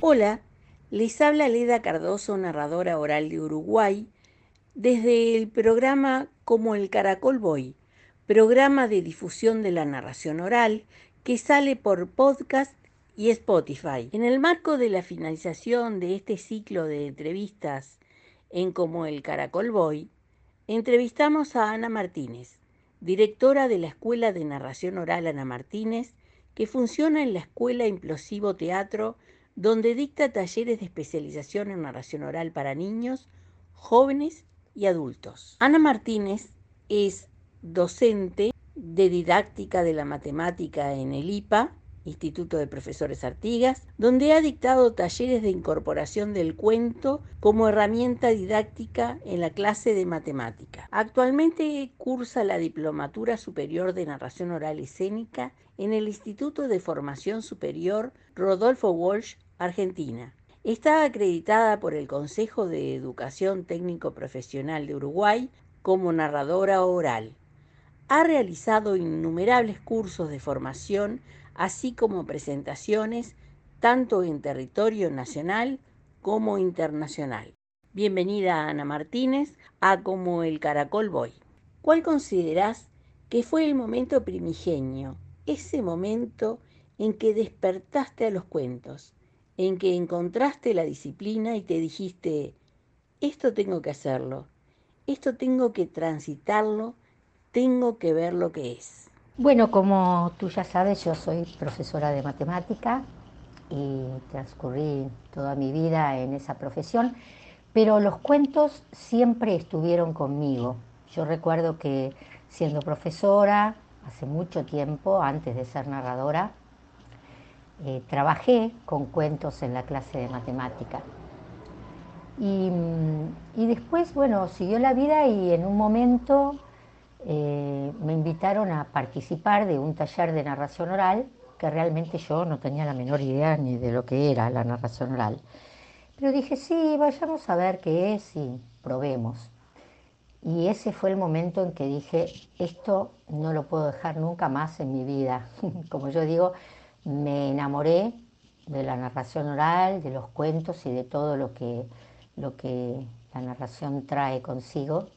Hola, les habla Leda Cardoso, narradora oral de Uruguay, desde el programa Como el Caracol Boy, programa de difusión de la narración oral que sale por podcast y Spotify. En el marco de la finalización de este ciclo de entrevistas en Como el Caracol Boy, entrevistamos a Ana Martínez, directora de la Escuela de Narración Oral Ana Martínez, que funciona en la Escuela Implosivo Teatro donde dicta talleres de especialización en narración oral para niños, jóvenes y adultos. Ana Martínez es docente de didáctica de la matemática en el IPA, Instituto de Profesores Artigas, donde ha dictado talleres de incorporación del cuento como herramienta didáctica en la clase de matemática. Actualmente cursa la Diplomatura Superior de Narración Oral Escénica en el Instituto de Formación Superior Rodolfo Walsh Argentina. Está acreditada por el Consejo de Educación Técnico Profesional de Uruguay como narradora oral. Ha realizado innumerables cursos de formación, así como presentaciones tanto en territorio nacional como internacional. Bienvenida Ana Martínez a Como el Caracol Boy. ¿Cuál considerás que fue el momento primigenio, ese momento en que despertaste a los cuentos, en que encontraste la disciplina y te dijiste, esto tengo que hacerlo, esto tengo que transitarlo, tengo que ver lo que es? Bueno, como tú ya sabes, yo soy profesora de matemática y transcurrí toda mi vida en esa profesión, pero los cuentos siempre estuvieron conmigo. Yo recuerdo que siendo profesora, hace mucho tiempo, antes de ser narradora, eh, trabajé con cuentos en la clase de matemática. Y, después, bueno, siguió la vida y en un momento eh, me invitaron a participar de un taller de narración oral que realmente yo no tenía la menor idea ni de lo que era la narración oral. Pero dije, sí, vayamos a ver qué es y probemos. Y ese fue el momento en que dije, esto no lo puedo dejar nunca más en mi vida. Como yo digo, me enamoré de la narración oral, de los cuentos y de todo lo que, lo que la narración trae consigo.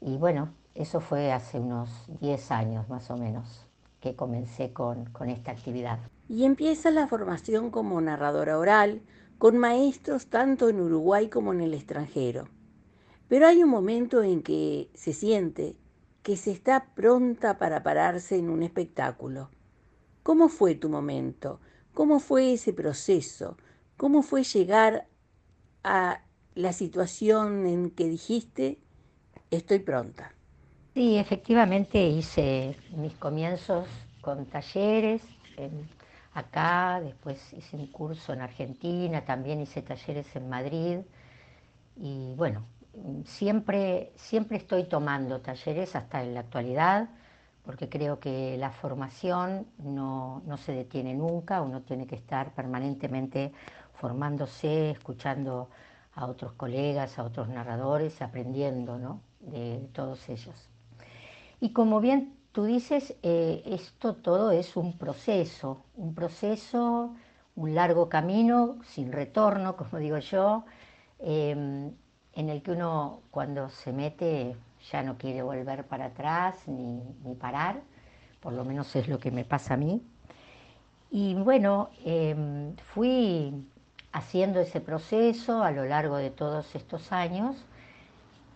Y bueno, eso fue hace unos 10 años más o menos que comencé con, esta actividad. Y empieza la formación como narradora oral con maestros tanto en Uruguay como en el extranjero. Pero hay un momento en que se siente que se está pronta para pararse en un espectáculo ¿Cómo fue tu momento? ¿Cómo fue ese proceso? ¿Cómo fue llegar a la situación en que dijiste, estoy pronta? Sí, efectivamente hice mis comienzos con talleres acá, después hice un curso en Argentina, también hice talleres en Madrid y bueno, siempre, siempre estoy tomando talleres hasta en la actualidad porque creo que la formación no, se detiene nunca, uno tiene que estar permanentemente formándose, escuchando a otros colegas, a otros narradores, aprendiendo de todos ellos. Y como bien tú dices, eh, esto todo es un proceso, un proceso, un largo camino sin retorno, como digo yo, em, en el que uno cuando se mete ya no quiere volver para atrás ni, parar, por lo menos es lo que me pasa a mí. Y bueno, em, fui haciendo ese proceso a lo largo de todos estos años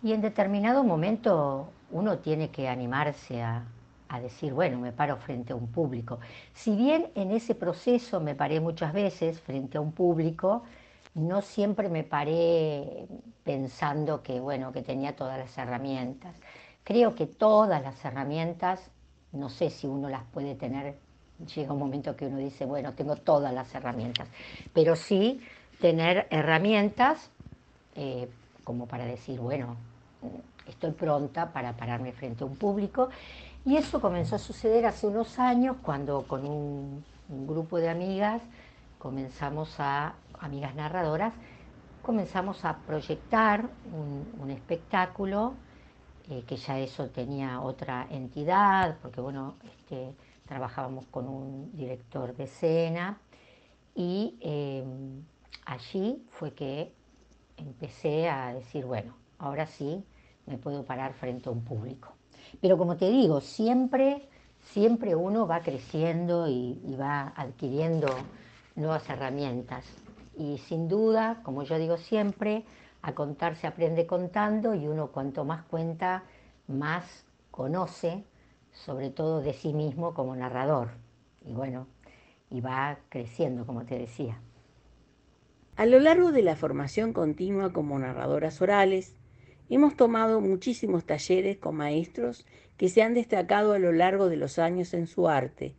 y en determinado momento uno tiene que animarse a, decir, bueno, me paro frente a un público. Si bien en ese proceso me paré muchas veces frente a un público, no siempre me paré pensando que, bueno, que tenía todas las herramientas. Creo que todas las herramientas, no sé si uno las puede tener, llega un momento que uno dice, bueno, tengo todas las herramientas, pero sí tener herramientas eh, como para decir, bueno, estoy pronta para pararme frente a un público. Y eso comenzó a suceder hace unos años cuando con un, grupo de amigas comenzamos a, amigas narradoras, comenzamos a proyectar un, espectáculo eh, que ya eso tenía otra entidad, porque bueno, este, trabajábamos con un director de escena. Y eh, allí fue que empecé a decir, bueno, ahora sí me puedo parar frente a un público. Pero como te digo, siempre, siempre uno va creciendo y, va adquiriendo nuevas herramientas. Y sin duda, como yo digo siempre, a contar se aprende contando y uno cuanto más cuenta, más conoce, sobre todo de sí mismo como narrador. Y bueno, y va creciendo, como te decía. A lo largo de la formación continua como narradoras orales, hemos tomado muchísimos talleres con maestros que se han destacado a lo largo de los años en su arte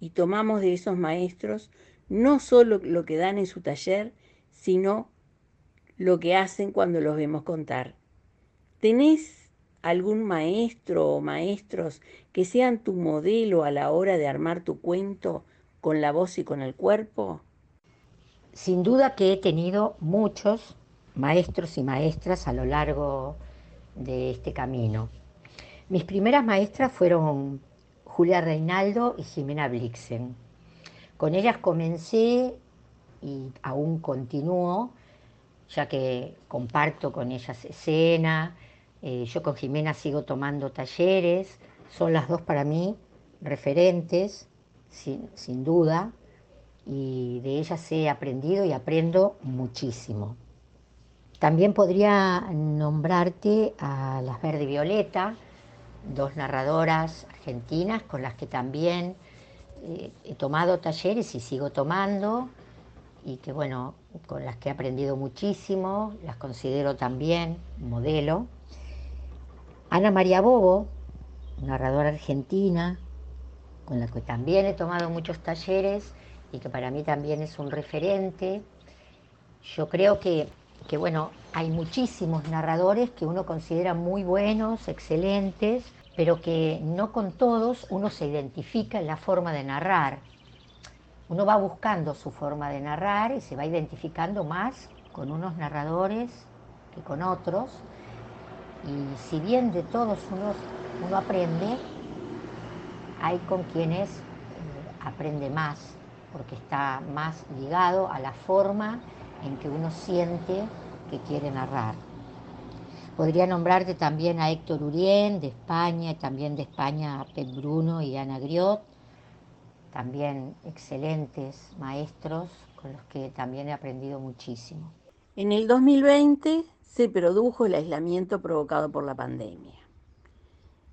y tomamos de esos maestros no solo lo que dan en su taller, sino lo que hacen cuando los vemos contar. ¿Tenés algún maestro o maestros que sean tu modelo a la hora de armar tu cuento con la voz y con el cuerpo? Sin duda que he tenido muchos maestros y maestras a lo largo de este camino. Mis primeras maestras fueron Julia Reinaldo y Jimena Blixen. Con ellas comencé y aún continúo, ya que comparto con ellas escena, eh, yo con Jimena sigo tomando talleres, son las dos para mí referentes, sin duda, y de ellas he aprendido y aprendo muchísimo. También podría nombrarte a Las Verde Violeta, dos narradoras argentinas con las que también eh, he tomado talleres y sigo tomando y que bueno, con las que he aprendido muchísimo, las considero también modelo. Ana María Bobo, narradora argentina, con la que también he tomado muchos talleres y que para mí también es un referente. Yo creo que, que, bueno, hay muchísimos narradores que uno considera muy buenos, excelentes, pero que no con todos uno se identifica en la forma de narrar. Uno va buscando su forma de narrar y se va identificando más con unos narradores que con otros. Y si bien de todos uno, uno aprende, hay con quienes eh, aprende más porque está más ligado a la forma en que uno siente que quiere narrar. Podría nombrarte también a Héctor Urien de España, también de España a Pet Bruno y Ana Griot, también excelentes maestros con los que también he aprendido muchísimo. En el 2020 se produjo el aislamiento provocado por la pandemia.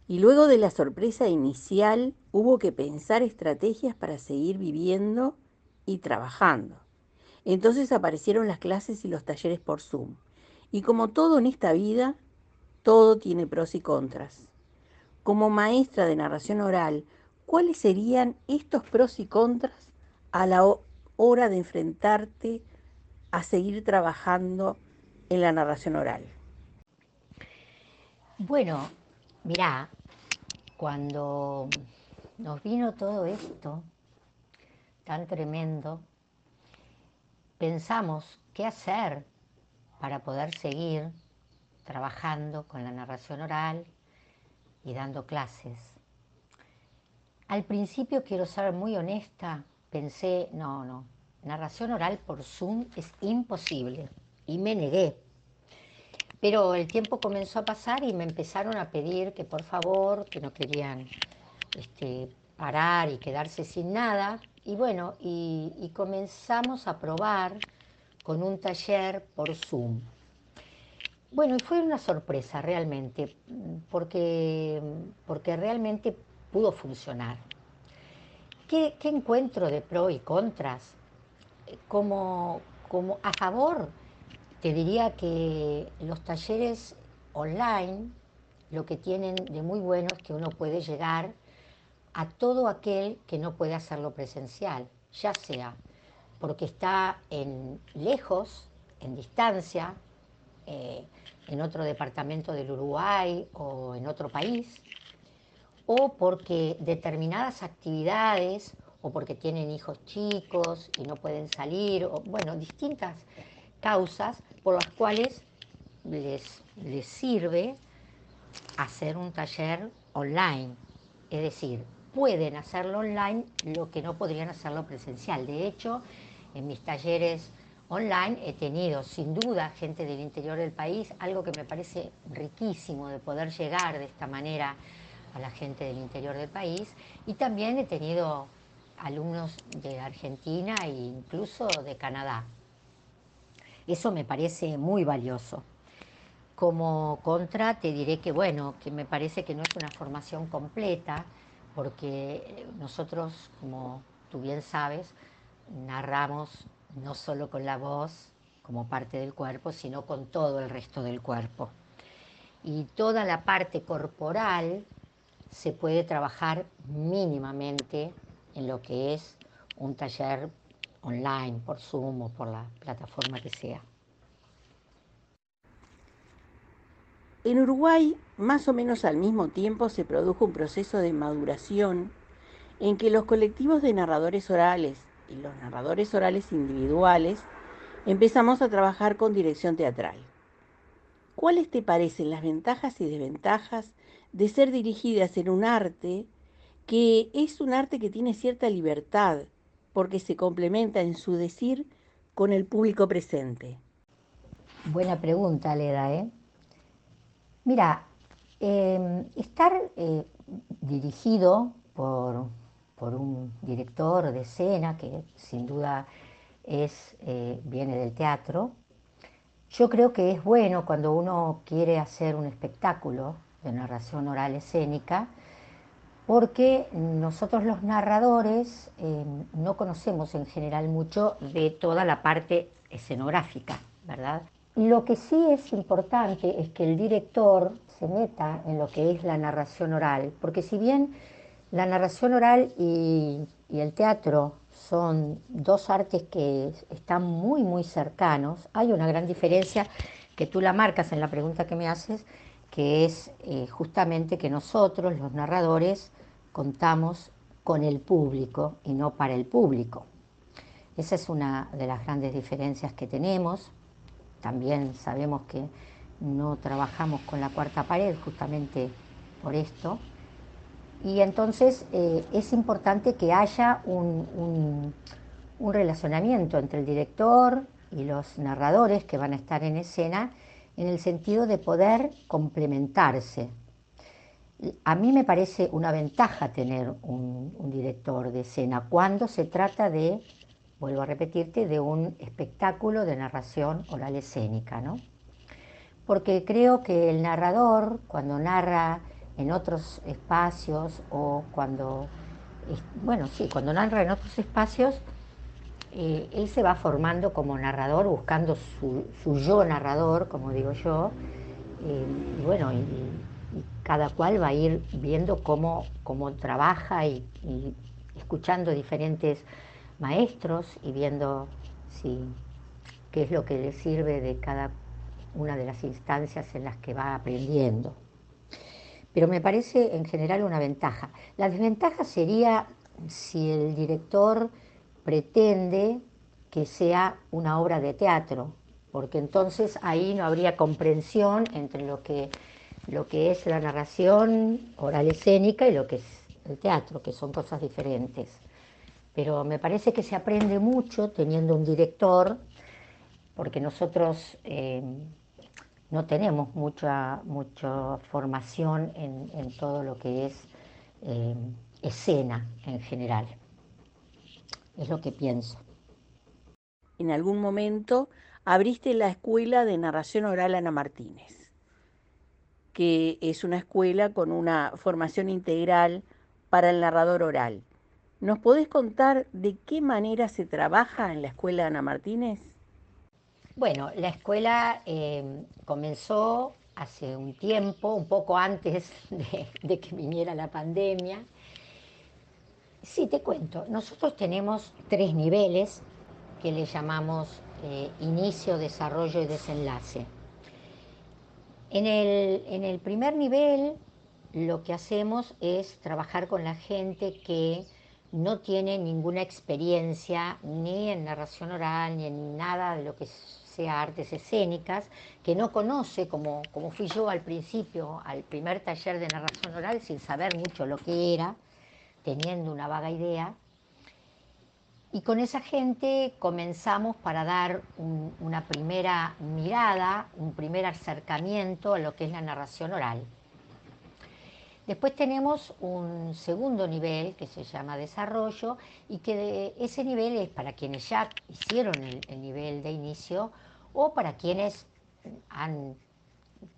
Y luego de la sorpresa inicial hubo que pensar estrategias para seguir viviendo y trabajando. Entonces aparecieron las clases y los talleres por Zoom. Y como todo en esta vida, todo tiene pros y contras. Como maestra de narración oral, ¿cuáles serían estos pros y contras a la hora de enfrentarte a seguir trabajando en la narración oral? Bueno, mirá, cuando nos vino todo esto tan tremendo, pensamos qué hacer para poder seguir trabajando con la narración oral y dando clases. Al principio, quiero ser muy honesta, pensé, no, no, narración oral por Zoom es imposible y me negué. Pero el tiempo comenzó a pasar y me empezaron a pedir que por favor, que no querían este, parar y quedarse sin nada. Y bueno, y, comenzamos a probar con un taller por Zoom. Bueno, y fue una sorpresa realmente, porque, porque realmente pudo funcionar. ¿Qué, encuentro de pro y contras? Como, como a favor te diría que los talleres online lo que tienen de muy bueno es que uno puede llegar a todo aquel que no puede hacerlo presencial, ya sea porque está en lejos, en distancia, eh, en otro departamento del Uruguay o en otro país, o porque determinadas actividades o porque tienen hijos chicos y no pueden salir, o bueno, distintas causas por las cuales les, les sirve hacer un taller online. Es decir, pueden hacerlo online lo que no podrían hacerlo presencial. De hecho, en mis talleres online he tenido sin duda gente del interior del país, algo que me parece riquísimo de poder llegar de esta manera a la gente del interior del país y también he tenido alumnos de Argentina e incluso de Canadá. Eso me parece muy valioso. Como contra te diré que bueno, que me parece que no es una formación completa, porque nosotros, como tú bien sabes, narramos no solo con la voz como parte del cuerpo, sino con todo el resto del cuerpo. Y toda la parte corporal se puede trabajar mínimamente en lo que es un taller online, por Zoom o por la plataforma que sea. En Uruguay, más o menos al mismo tiempo, se produjo un proceso de maduración en que los colectivos de narradores orales y los narradores orales individuales empezamos a trabajar con dirección teatral. ¿Cuáles te parecen las ventajas y desventajas de ser dirigidas en un arte que es un arte que tiene cierta libertad porque se complementa en su decir con el público presente? Buena pregunta, Leda. ¿eh? Mira, em, estar eh, dirigido por, un director de escena, que sin duda es, eh, viene del teatro, yo creo que es bueno cuando uno quiere hacer un espectáculo de narración oral escénica, porque nosotros los narradores eh, no conocemos en general mucho de toda la parte escenográfica, ¿verdad? Lo que sí es importante es que el director se meta en lo que es la narración oral, porque si bien la narración oral y, el teatro son dos artes que están muy, muy cercanos, hay una gran diferencia que tú la marcas en la pregunta que me haces, que es eh, justamente que nosotros, los narradores, contamos con el público y no para el público. Esa es una de las grandes diferencias que tenemos. También sabemos que no trabajamos con la cuarta pared justamente por esto. Y entonces eh, es importante que haya un relacionamiento entre el director y los narradores que van a estar en escena en el sentido de poder complementarse. A mí me parece una ventaja tener un, director de escena cuando se trata de, vuelvo a repetirte, de un espectáculo de narración oral escénica, ¿no? Porque creo que el narrador, cuando narra en otros espacios o cuando, bueno, sí, cuando narra en otros espacios, eh, él se va formando como narrador, buscando su, yo narrador, como digo yo, eh, y bueno, y, cada cual va a ir viendo cómo, cómo trabaja y, escuchando diferentes maestros y viendo si, qué es lo que le sirve de cada una de las instancias en las que va aprendiendo. Pero me parece en general una ventaja. La desventaja sería si el director pretende que sea una obra de teatro, porque entonces ahí no habría comprensión entre lo que, lo que es la narración oral escénica y lo que es el teatro, que son cosas diferentes. Pero me parece que se aprende mucho teniendo un director, porque nosotros eh, no tenemos mucha, mucha formación en, todo lo que es eh, escena en general. Es lo que pienso. En algún momento abriste la escuela de narración oral Ana Martínez, que es una escuela con una formación integral para el narrador oral. ¿Nos podés contar de qué manera se trabaja en la escuela Ana Martínez? Bueno, la escuela eh, comenzó hace un tiempo, un poco antes de que viniera la pandemia, Sí, te cuento. Nosotros tenemos tres niveles que le llamamos eh, inicio, desarrollo y desenlace. En el, primer nivel lo que hacemos es trabajar con la gente que no tiene ninguna experiencia ni en narración oral ni en nada de lo que sea artes escénicas, que no conoce, como, como fui yo al principio, al primer taller de narración oral, sin saber mucho lo que era, teniendo una vaga idea. Y con esa gente comenzamos para dar una primera mirada, un primer acercamiento a lo que es la narración oral. Después tenemos un segundo nivel que se llama desarrollo y que ese nivel es para quienes ya hicieron el, nivel de inicio o para quienes han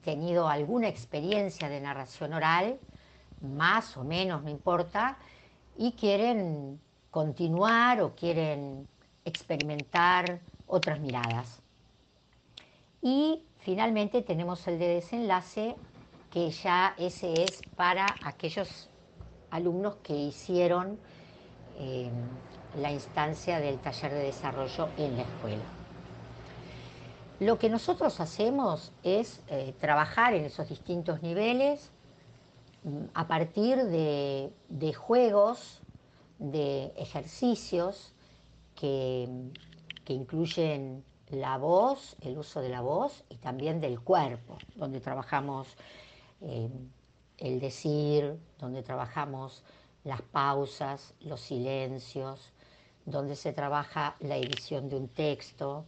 tenido alguna experiencia de narración oral, más o menos, no importa, y quieren continuar o quieren experimentar otras miradas. Y finalmente tenemos el de desenlace que ya ese es para aquellos alumnos que hicieron eh, la instancia del taller de desarrollo en la escuela. Lo que nosotros hacemos es eh, trabajar en esos distintos niveles mm, a partir de, juegos, de ejercicios que, que incluyen la voz, el uso de la voz y también del cuerpo, donde trabajamos eh, el decir, donde trabajamos las pausas, los silencios, donde se trabaja la edición de un texto,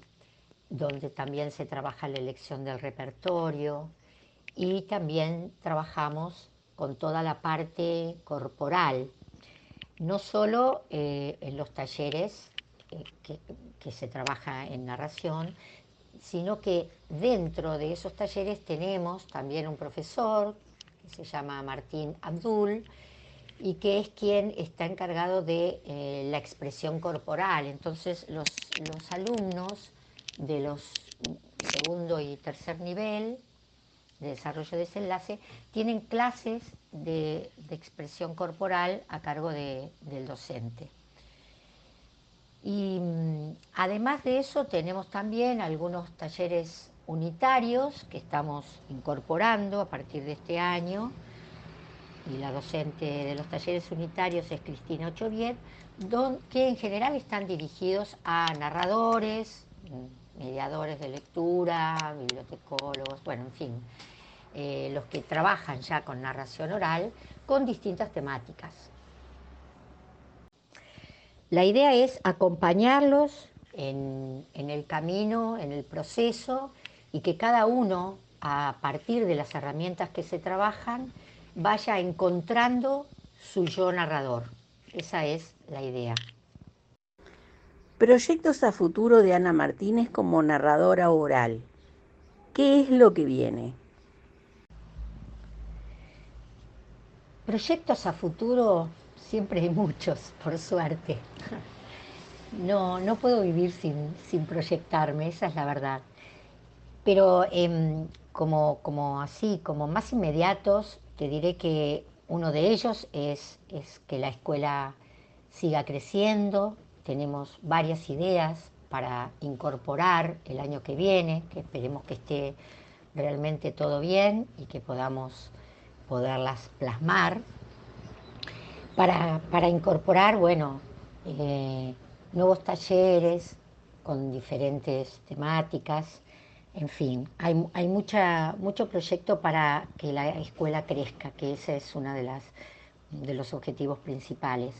donde también se trabaja la elección del repertorio y también trabajamos con toda la parte corporal, no solo eh, en los talleres eh, que, que se trabaja en narración, sino que dentro de esos talleres tenemos también un profesor que se llama Martín Abdul y que es quien está encargado de eh, la expresión corporal. Entonces los, alumnos de los segundo y tercer nivel de desarrollo de desenlace tienen clases de, expresión corporal a cargo del docente. Además de eso tenemos también algunos talleres unitarios que estamos incorporando a partir de este año. Y la docente de los talleres unitarios es Cristina Ochoviet, que en general están dirigidos a narradores, mediadores de lectura, bibliotecólogos, bueno, en fin, eh, los que trabajan ya con narración oral con distintas temáticas. La idea es acompañarlos en, el camino, en el proceso, y que cada uno, a partir de las herramientas que se trabajan, vaya encontrando su yo narrador. Esa es la idea. Proyectos a futuro de Ana Martínez como narradora oral. ¿Qué es lo que viene? Proyectos a futuro siempre hay muchos, por suerte. No, no puedo vivir sin, proyectarme, esa es la verdad. Pero em, como, como así, como más inmediatos, te diré que uno de ellos es, es que la escuela siga creciendo. Tenemos varias ideas para incorporar el año que viene, que esperemos que esté realmente todo bien y que podamos poderlas plasmar para, incorporar, bueno, eh, nuevos talleres con diferentes temáticas, en fin, hay, hay mucha, mucho proyecto para que la escuela crezca, que ese es uno de, de los objetivos principales.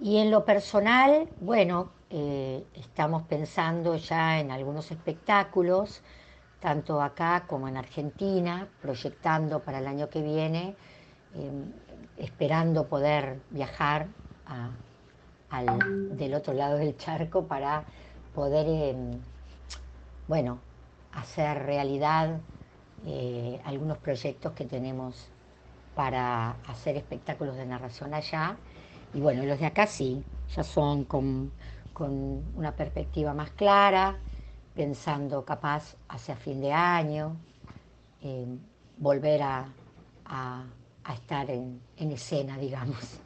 Y en lo personal, bueno, eh, estamos pensando ya en algunos espectáculos, tanto acá como en Argentina, proyectando para el año que viene em, esperando poder viajar del otro lado del charco para poder, em, bueno, hacer realidad eh, algunos proyectos que tenemos para hacer espectáculos de narración allá. Y bueno, los de acá sí, ya son con, una perspectiva más clara, pensando capaz hacia fin de año, em, volver a a estar en, escena, digamos.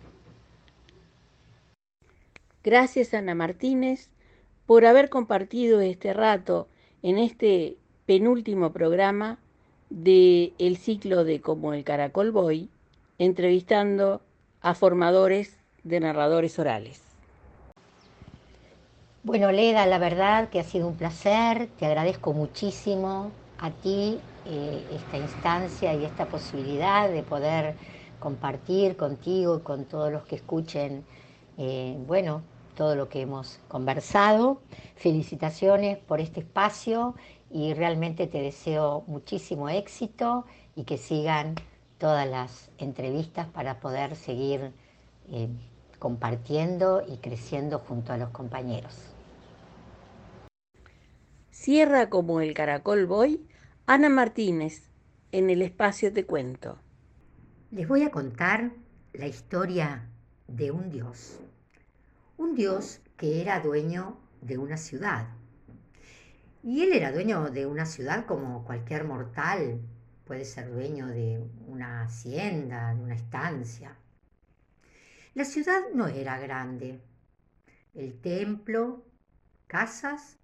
Gracias Ana Martínez por haber compartido este rato en este penúltimo programa del el ciclo de Como el Caracol Boy entrevistando a formadores de narradores orales. Bueno, Leda, la verdad que ha sido un placer, te agradezco muchísimo a ti eh, esta instancia y esta posibilidad de poder compartir contigo y con todos los que escuchen, eh, bueno, todo lo que hemos conversado. Felicitaciones por este espacio y realmente te deseo muchísimo éxito y que sigan todas las entrevistas para poder seguir eh, compartiendo y creciendo junto a los compañeros. Cierra como el caracol voy Ana Martínez en el espacio Te Cuento. Les voy a contar la historia de un dios. Un dios que era dueño de una ciudad. Y él era dueño de una ciudad como cualquier mortal puede ser dueño de una hacienda, de una estancia. La ciudad no era grande. El templo, casas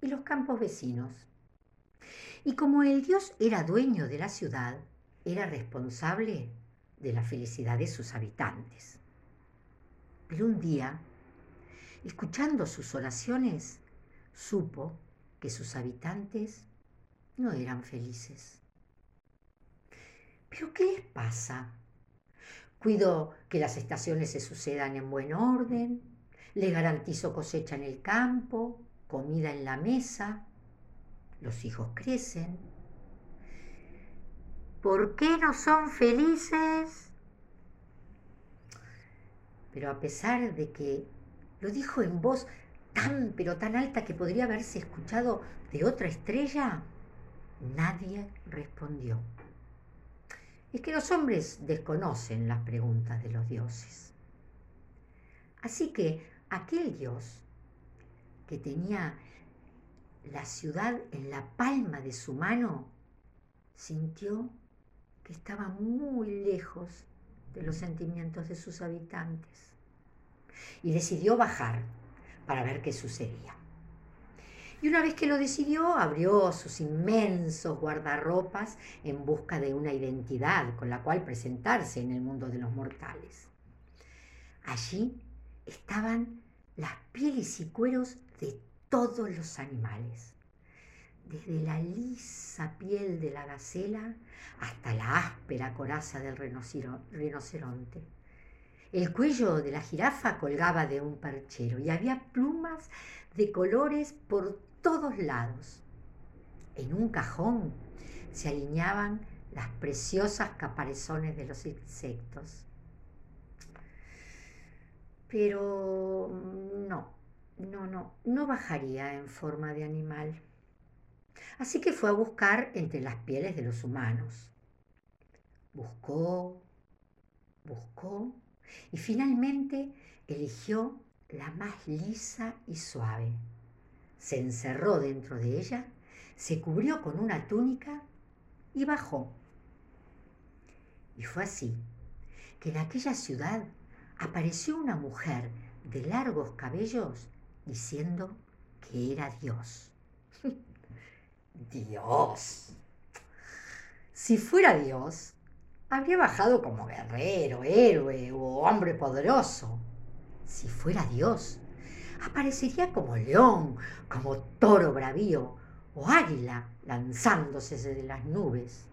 y los campos vecinos. Y como el dios era dueño de la ciudad, era responsable de la felicidad de sus habitantes. Pero un día, escuchando sus oraciones, supo que sus habitantes no eran felices. ¿Pero qué les pasa? Cuido que las estaciones se sucedan en buen orden, le garantizo cosecha en el campo, comida en la mesa, los hijos crecen. ¿Por qué no son felices? Pero a pesar de que lo dijo en voz tan pero tan alta que podría haberse escuchado de otra estrella, nadie respondió. Es que los hombres desconocen las preguntas de los dioses. Así que aquel dios que tenía la ciudad en la palma de su mano, sintió que estaba muy lejos de los sentimientos de sus habitantes y decidió bajar para ver qué sucedía. Y una vez que lo decidió, abrió sus inmensos guardarropas en busca de una identidad con la cual presentarse en el mundo de los mortales. Allí estaban las pieles y cueros de todos los animales, desde la lisa piel de la gacela hasta la áspera coraza del rinoceronte. El cuello de la jirafa colgaba de un perchero y había plumas de colores por todos lados. En un cajón se alineaban las preciosas caparezones de los insectos. Pero no, no, no, no bajaría en forma de animal. Así que fue a buscar entre las pieles de los humanos. Buscó, buscó y finalmente eligió la más lisa y suave. Se encerró dentro de ella, se cubrió con una túnica y bajó. Y fue así que en aquella ciudad apareció una mujer de largos cabellos diciendo que era Dios. Dios. Si fuera Dios, habría bajado como guerrero, héroe o hombre poderoso. Si fuera Dios, aparecería como león, como toro bravío o águila lanzándose desde las nubes.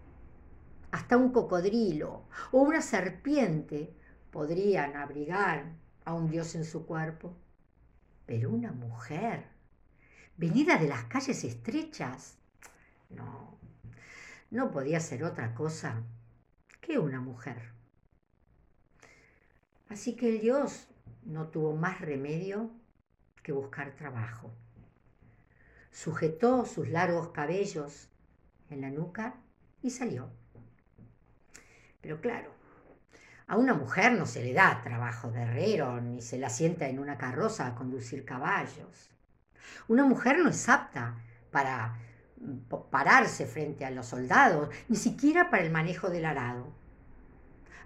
Hasta un cocodrilo o una serpiente podrían abrigar a un dios en su cuerpo. Pero una mujer, venida de las calles estrechas, no, no podía ser otra cosa que una mujer. Así que el dios no tuvo más remedio que buscar trabajo. Sujetó sus largos cabellos en la nuca y salió. Pero claro, a una mujer no se le da trabajo de herrero, ni se la sienta en una carroza a conducir caballos. Una mujer no es apta para pararse frente a los soldados, ni siquiera para el manejo del arado.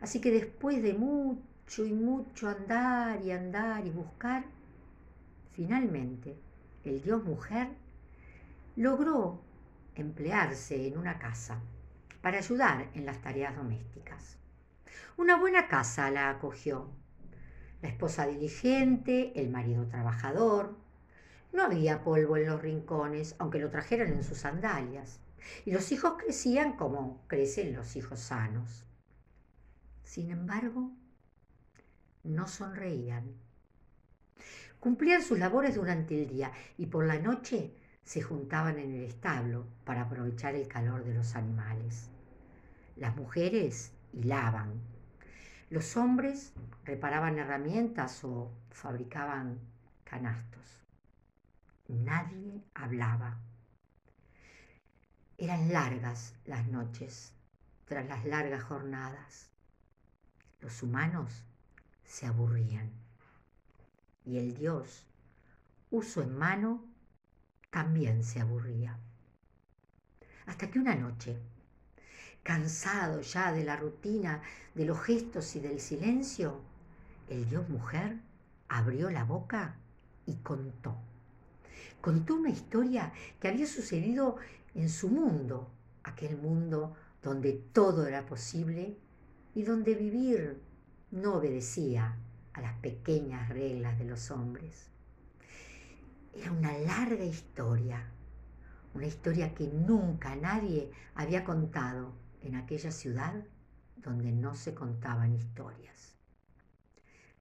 Así que después de mucho y mucho andar y andar y buscar, finalmente el dios mujer logró emplearse en una casa para ayudar en las tareas domésticas. Una buena casa la acogió. La esposa diligente, el marido trabajador. No había polvo en los rincones, aunque lo trajeran en sus sandalias. Y los hijos crecían como crecen los hijos sanos. Sin embargo, no sonreían. Cumplían sus labores durante el día y por la noche se juntaban en el establo para aprovechar el calor de los animales. Las mujeres hilaban. Los hombres reparaban herramientas o fabricaban canastos. Nadie hablaba. Eran largas las noches tras las largas jornadas. Los humanos se aburrían y el Dios, uso en mano, también se aburría. Hasta que una noche, cansado ya de la rutina, de los gestos y del silencio, el Dios mujer abrió la boca y contó. Contó una historia que había sucedido en su mundo, aquel mundo donde todo era posible y donde vivir no obedecía a las pequeñas reglas de los hombres. Era una larga historia, una historia que nunca nadie había contado en aquella ciudad donde no se contaban historias.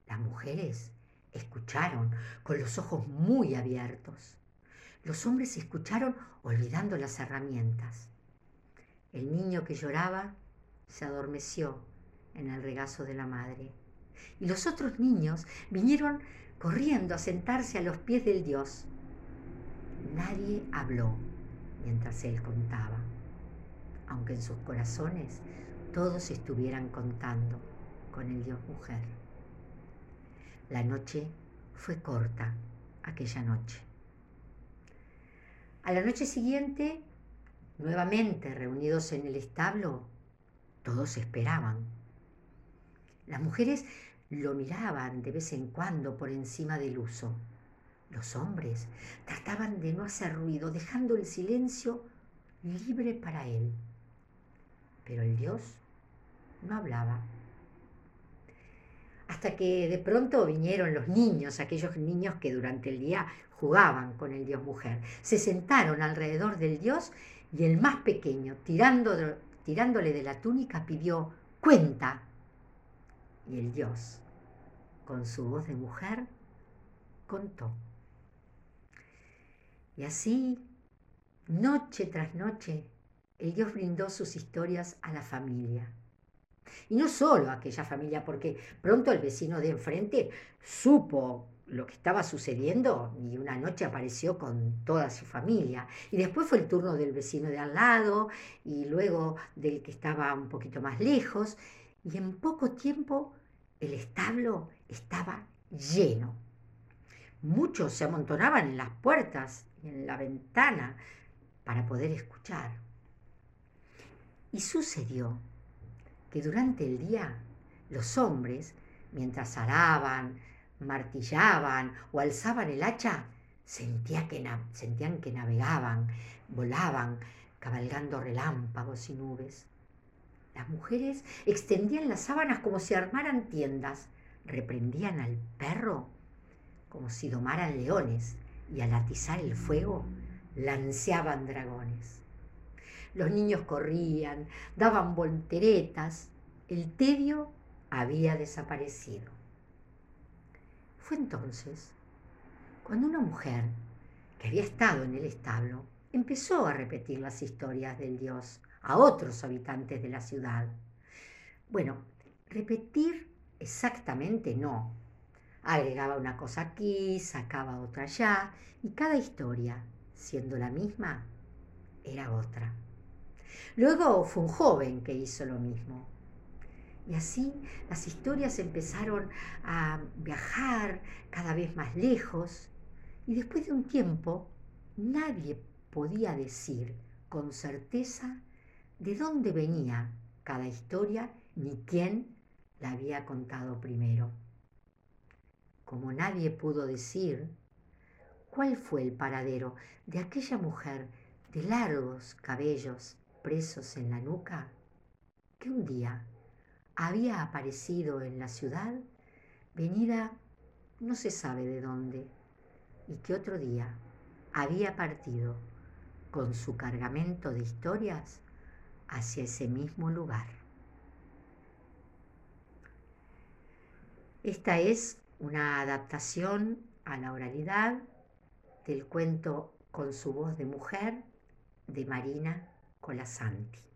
Las mujeres escucharon con los ojos muy abiertos. Los hombres escucharon olvidando las herramientas. El niño que lloraba se adormeció en el regazo de la madre. Y los otros niños vinieron corriendo a sentarse a los pies del Dios. Nadie habló mientras él contaba, aunque en sus corazones todos estuvieran contando con el Dios mujer. La noche fue corta aquella noche. A la noche siguiente, nuevamente reunidos en el establo, todos esperaban. Las mujeres lo miraban de vez en cuando por encima del uso. Los hombres trataban de no hacer ruido, dejando el silencio libre para él. Pero el Dios no hablaba. Hasta que de pronto vinieron los niños, aquellos niños que durante el día jugaban con el Dios mujer. Se sentaron alrededor del Dios y el más pequeño, tirándole de la túnica, pidió cuenta y el Dios, con su voz de mujer, contó. Y así, noche tras noche, el Dios brindó sus historias a la familia. Y no solo a aquella familia, porque pronto el vecino de enfrente supo lo que estaba sucediendo y una noche apareció con toda su familia. Y después fue el turno del vecino de al lado y luego del que estaba un poquito más lejos. Y en poco tiempo el establo estaba lleno. Muchos se amontonaban en las puertas y en la ventana para poder escuchar. Y sucedió que durante el día los hombres, mientras araban, martillaban o alzaban el hacha, sentían que, sentían que navegaban, volaban, cabalgando relámpagos y nubes. Las mujeres extendían las sábanas como si armaran tiendas, reprendían al perro como si domaran leones y al atizar el fuego lanceaban dragones. Los niños corrían, daban volteretas, el tedio había desaparecido. Fue entonces cuando una mujer que había estado en el establo empezó a repetir las historias del dios a otros habitantes de la ciudad. Bueno, repetir exactamente no. Agregaba una cosa aquí, sacaba otra allá, y cada historia, siendo la misma, era otra. Luego fue un joven que hizo lo mismo. Y así las historias empezaron a viajar cada vez más lejos y después de un tiempo nadie podía decir con certeza de dónde venía cada historia ni quién la había contado primero. Como nadie pudo decir cuál fue el paradero de aquella mujer de largos cabellos presos en la nuca, que un día había aparecido en la ciudad venida no se sabe de dónde y que otro día había partido con su cargamento de historias hacia ese mismo lugar. Esta es una adaptación a la oralidad del cuento con su voz de mujer de Marina Colasanti.